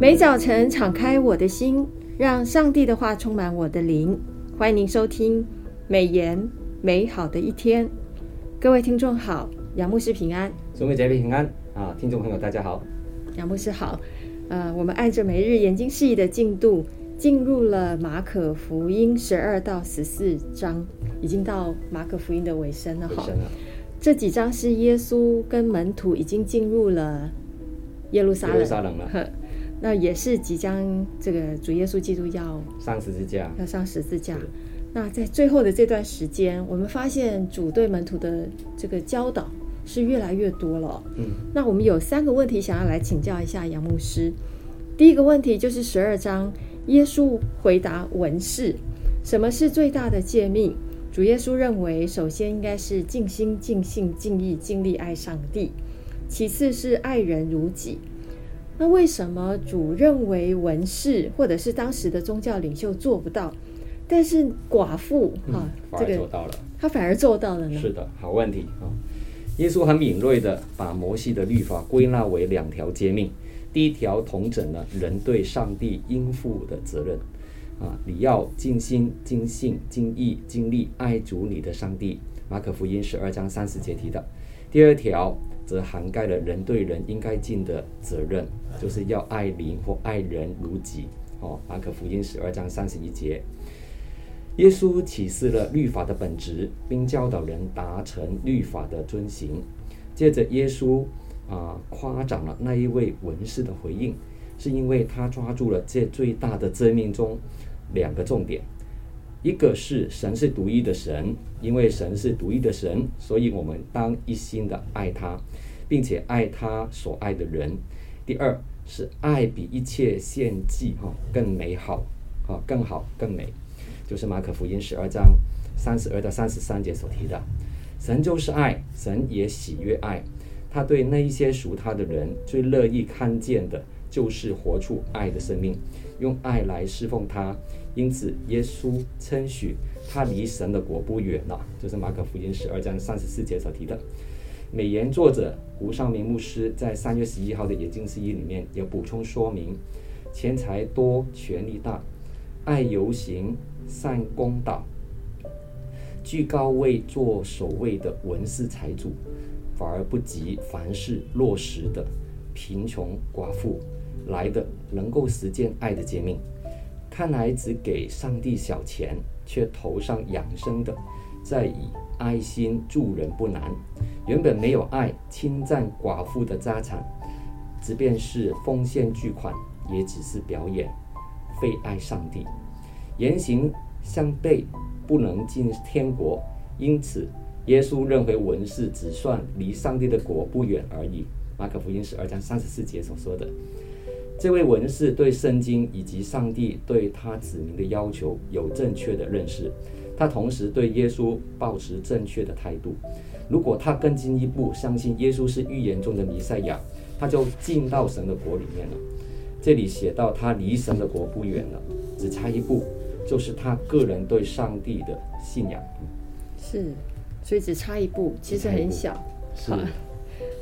每早晨敞开我的心，让上帝的话充满我的灵。欢迎您收听美言美好的一天。各位听众好，杨牧师平安，兄妹姐妹平安啊！听众朋友大家好，杨牧师好。呃，我们按着每日研经释义的进度，进入了马可福音十二到十四章，已经到马可福音的尾声了哈。这几章是耶稣跟门徒已经进入了耶路撒冷，耶路撒冷了。那也是即将这个主耶稣基督要上十字架，要上十字架。那在最后的这段时间，我们发现主对门徒的这个教导是越来越多了。嗯，那我们有三个问题想要来请教一下杨牧师。第一个问题就是十二章，耶稣回答文士，什么是最大的诫命？主耶稣认为，首先应该是尽心、尽性、尽意、尽力爱上帝，其次是爱人如己。那为什么主认为文士或者是当时的宗教领袖做不到，但是寡妇哈，这个做到了，他反而做到了呢？是的，好问题啊！耶稣很敏锐地把摩西的律法归纳为两条诫命，第一条统整了人对上帝应负的责任。啊，你要尽心、尽性、尽意、尽力爱主你的上帝。马可福音十二章三十节提的。第二条则涵盖了人对人应该尽的责任，就是要爱邻或爱人如己。哦，马可福音十二章三十一节，耶稣启示了律法的本质，并教导人达成律法的遵行。接着，耶稣啊夸奖了那一位文士的回应，是因为他抓住了这最大的诫命中。两个重点，一个是神是独一的神，因为神是独一的神，所以我们当一心的爱他，并且爱他所爱的人。第二是爱比一切献祭哈更美好，哈更好更美，就是马可福音十二章三十二到三十三节所提的，神就是爱，神也喜悦爱，他对那一些属他的人最乐意看见的就是活出爱的生命，用爱来侍奉他。因此，耶稣称许他离神的国不远了，这、就是马可福音十二章三十四节所提的。美言作者吴尚明牧师在三月十一号的野经释义里面有补充说明：钱财多，权力大，爱游行，善攻导，居高位做首位的文士财主，反而不及凡事落实的贫穷寡妇来的能够实践爱的诫命。看来只给上帝小钱，却头上养生的，再以爱心助人不难。原本没有爱，侵占寡妇的家产，即便是奉献巨款，也只是表演，非爱上帝。言行相悖，不能进天国。因此，耶稣认为文士只算离上帝的国不远而已。马可福音十二章三十四节所说的。这位文士对圣经以及上帝对他子民的要求有正确的认识，他同时对耶稣抱持正确的态度。如果他更进一步相信耶稣是预言中的弥赛亚，他就进到神的国里面了。这里写到他离神的国不远了，只差一步，就是他个人对上帝的信仰。是，所以只差一步，其实很小。是。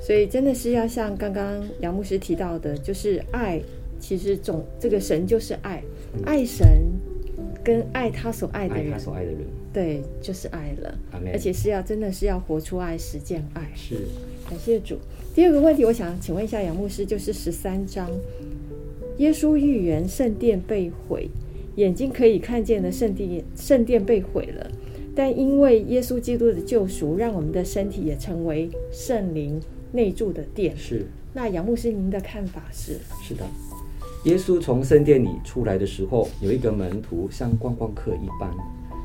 所以真的是要像刚刚杨牧师提到的，就是爱，其实总这个神就是爱，嗯、爱神跟爱他所爱的人，爱他所爱的人，对，就是爱了。而且是要真的是要活出爱，实践爱。是，感谢主。第二个问题，我想请问一下杨牧师，就是十三章，耶稣预言圣殿被毁，眼睛可以看见的圣地，圣殿被毁了，但因为耶稣基督的救赎，让我们的身体也成为圣灵内住的殿。是。那杨牧师，您的看法是？是的，耶稣从圣殿里出来的时候，有一个门徒像观光客一般，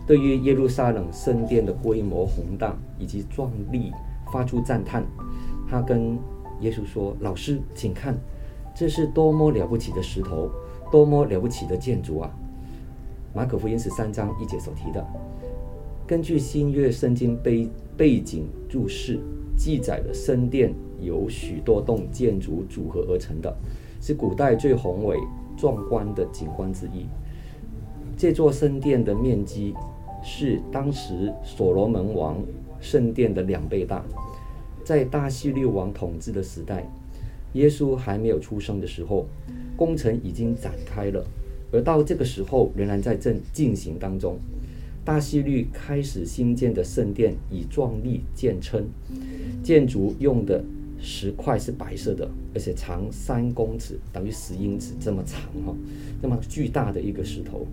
对于耶路撒冷圣殿的规模宏大以及壮丽发出赞叹。他跟耶稣说：“老师，请看，这是多么了不起的石头，多么了不起的建筑啊！”马可福音十三章一节所提的，根据新约圣经背背景注释。记载的圣殿由许多栋建筑组合而成的，是古代最宏伟壮观的景观之一。这座圣殿的面积是当时所罗门王圣殿的两倍大。在大希律王统治的时代，耶稣还没有出生的时候，工程已经展开了，而到这个时候仍然在正进行当中。大希律开始新建的圣殿以壮丽见称，建筑用的石块是白色的，而且长三公尺，等于十英尺这么长哈，那么巨大的一个石头。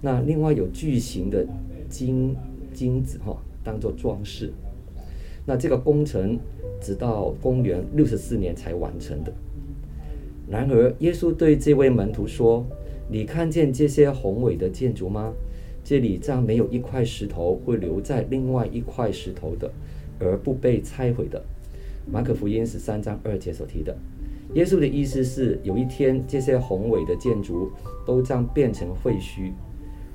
那另外有巨型的金金子哈，当做装饰。那这个工程直到公元六十四年才完成的。然而，耶稣对这位门徒说：“你看见这些宏伟的建筑吗？”这里将没有一块石头会留在另外一块石头的，而不被拆毁的。马可福音十三章二节所提的，耶稣的意思是，有一天这些宏伟的建筑都将变成废墟。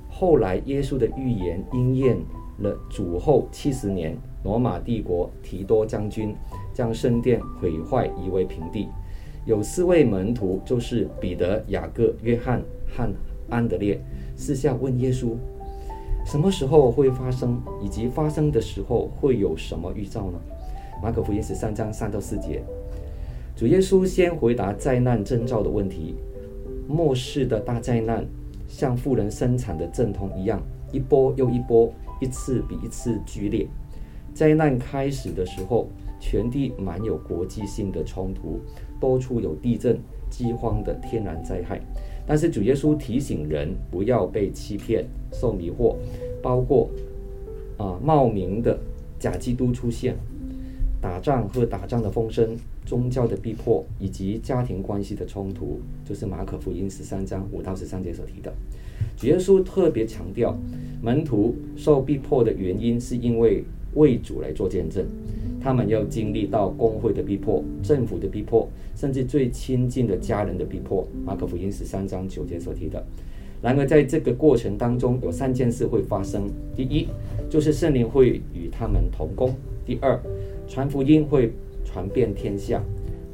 后来耶稣的预言应验了。主后七十年，罗马帝国提多将军将圣殿毁坏，夷为平地。有四位门徒，就是彼得、雅各、约翰和安德烈，私下问耶稣。什么时候会发生，以及发生的时候会有什么预兆呢？马可福音十三章三到四节，主耶稣先回答灾难征兆的问题。末世的大灾难像妇人生产的阵痛一样，一波又一波，一次比一次剧烈。灾难开始的时候，全地满有国际性的冲突，多处有地震、饥荒的天然灾害。但是主耶稣提醒人不要被欺骗、受迷惑，包括啊冒名的假基督出现、打仗和打仗的风声、宗教的逼迫以及家庭关系的冲突，就是马可福音十三章五到十三节所提的。主耶稣特别强调，门徒受逼迫的原因是因为为主来做见证。他们要经历到工会的逼迫、政府的逼迫，甚至最亲近的家人的逼迫。马可福音十三章九节所提的。然而，在这个过程当中，有三件事会发生：第一，就是圣灵会与他们同工；第二，传福音会传遍天下；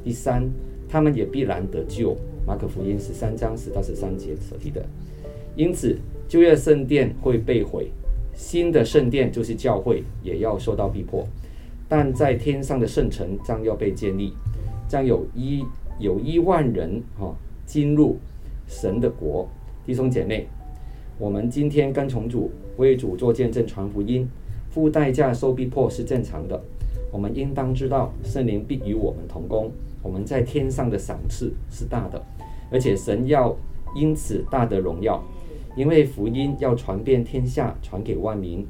第三，他们也必然得救。马可福音十三章十到十三节所提的。因此，旧约圣殿会被毁，新的圣殿就是教会，也要受到逼迫。但在天上的圣城将要被建立，将有一有一万人哈进入神的国。弟兄姐妹，我们今天跟从主，为主做见证传福音，付代价受逼迫是正常的。我们应当知道，圣灵必与我们同工。我们在天上的赏赐是大的，而且神要因此大得荣耀，因为福音要传遍天下，传给万民。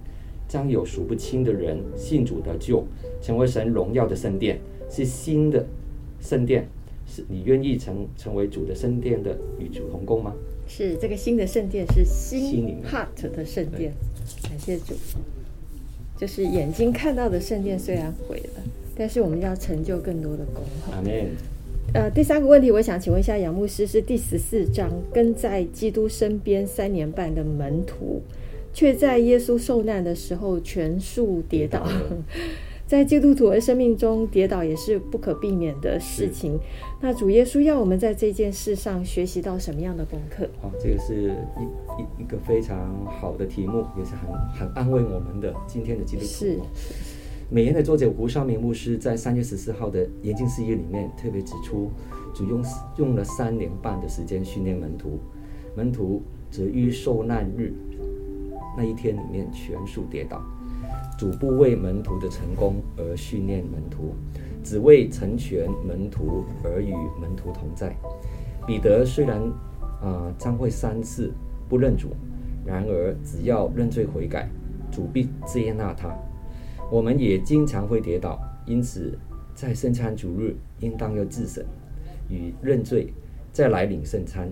将有数不清的人信主得救，成为神荣耀的圣殿，是新的圣殿。是你愿意成成为主的圣殿的与主同工吗？是这个新的圣殿是新 heart 的圣殿。感谢主，就是眼睛看到的圣殿虽然毁了，但是我们要成就更多的功。阿门。呃，第三个问题，我想请问一下杨牧师，是第十四章跟在基督身边三年半的门徒。却在耶稣受难的时候全数跌倒，在基督徒的生命中跌倒也是不可避免的事情。那主耶稣要我们在这件事上学习到什么样的功课？好，这个是一一一个非常好的题目，也是很很安慰我们的今天的基督徒。是，美言的作者胡少明牧师在三月十四号的研经事业里面特别指出，主用用了三年半的时间训练门徒，门徒则于受难日。那一天里面全数跌倒，主不为门徒的成功而训练门徒，只为成全门徒而与门徒同在。彼得虽然啊、呃、将会三次不认主，然而只要认罪悔改，主必接纳他。我们也经常会跌倒，因此在圣餐主日应当要自省与认罪，再来领圣餐。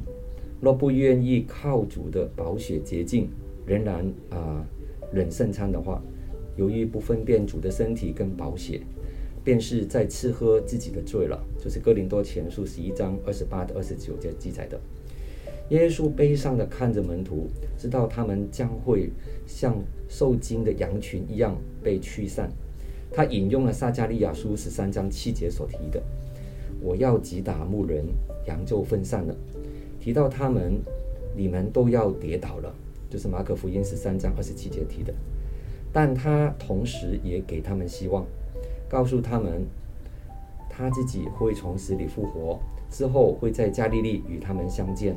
若不愿意靠主的宝血洁净，仍然啊，忍圣餐的话，由于不分辨主的身体跟宝血，便是在吃喝自己的罪了。就是哥林多前书十一章二十八到二十九节记载的。耶稣悲伤地看着门徒，知道他们将会像受惊的羊群一样被驱散。他引用了撒迦利亚书十三章七节所提的：“我要击打牧人，羊就分散了。”提到他们，你们都要跌倒了。就是马可福音十三章二十七节提的，但他同时也给他们希望，告诉他们，他自己会从死里复活，之后会在加利利与他们相见。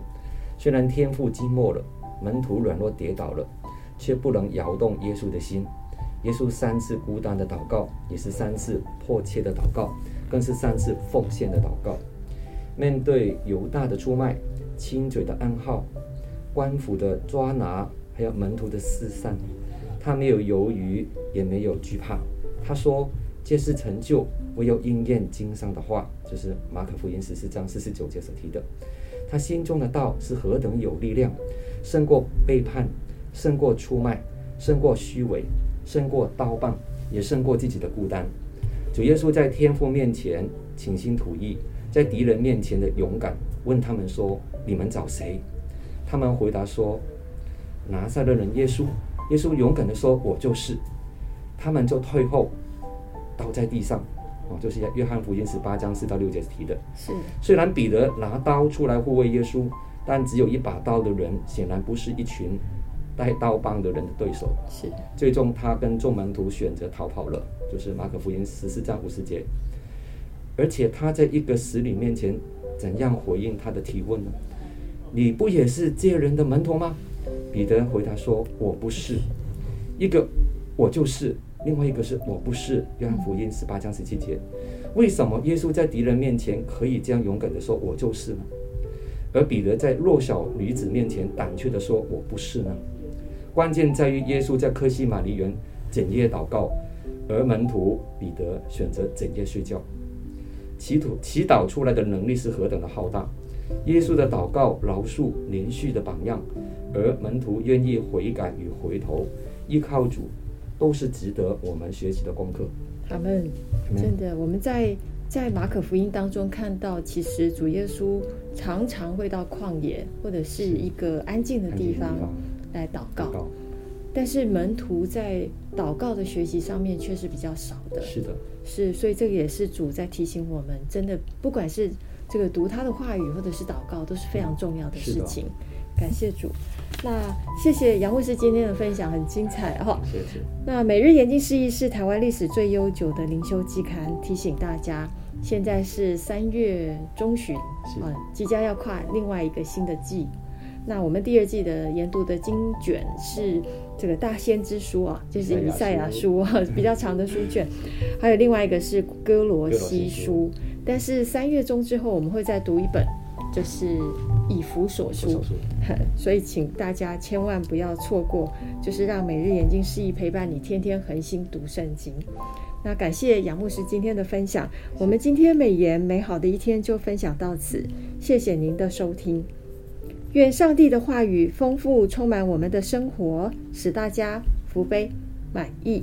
虽然天父寂寞了，门徒软弱跌倒了，却不能摇动耶稣的心。耶稣三次孤单的祷告，也是三次迫切的祷告，更是三次奉献的祷告。面对犹大的出卖、亲嘴的暗号、官府的抓拿，还有门徒的四散，他没有犹豫，也没有惧怕。他说：“这是成就，唯有应验经上的话。”就是马可福音十四章四十九节所提的。他心中的道是何等有力量，胜过背叛，胜过出卖，胜过虚伪。胜过刀棒，也胜过自己的孤单。主耶稣在天父面前倾心吐意，在敌人面前的勇敢，问他们说：“你们找谁？”他们回答说：“拿撒勒人耶稣。”耶稣勇敢的说：“我就是。”他们就退后，倒在地上。哦，就是约翰福音十八章四到六节提的。是。虽然彼得拿刀出来护卫耶稣，但只有一把刀的人，显然不是一群。带刀棒的人的对手是，最终他跟众门徒选择逃跑了，就是马可福音十四章五十节。而且他在一个死女面前怎样回应他的提问呢？你不也是这人的门徒吗？彼得回答说：“我不是。”一个我就是，另外一个是我不是。约翰福音十八章十七节，为什么耶稣在敌人面前可以这样勇敢地说“我就是”呢？而彼得在弱小女子面前胆怯地说“我不是”呢？关键在于耶稣在克西马尼园整夜祷告，而门徒彼得选择整夜睡觉。祈祷祈祷出来的能力是何等的浩大！耶稣的祷告饶恕连续的榜样，而门徒愿意悔改与回头，依靠主，都是值得我们学习的功课。他们真的，我们在在马可福音当中看到，其实主耶稣常常会到旷野或者是一个安静的地方。来祷告，但是门徒在祷告的学习上面却是比较少的。是的，是，所以这个也是主在提醒我们，真的不管是这个读他的话语，或者是祷告，都是非常重要的事情。感谢主，那谢谢杨牧师今天的分享，很精彩哈。谢谢。那每日研经释义是台湾历史最悠久的灵修季刊，提醒大家，现在是三月中旬啊，即将要跨另外一个新的季。那我们第二季的研读的经卷是这个大先知书啊，就是以赛亚书啊，比较长的书卷，还有另外一个是哥罗西书。但是三月中之后，我们会再读一本，就是以弗所书。所以请大家千万不要错过，就是让每日眼睛示意陪伴你天天恒心读圣经。那感谢杨牧师今天的分享，我们今天美言美好的一天就分享到此，谢谢您的收听。愿上帝的话语丰富充满我们的生活，使大家福杯满溢。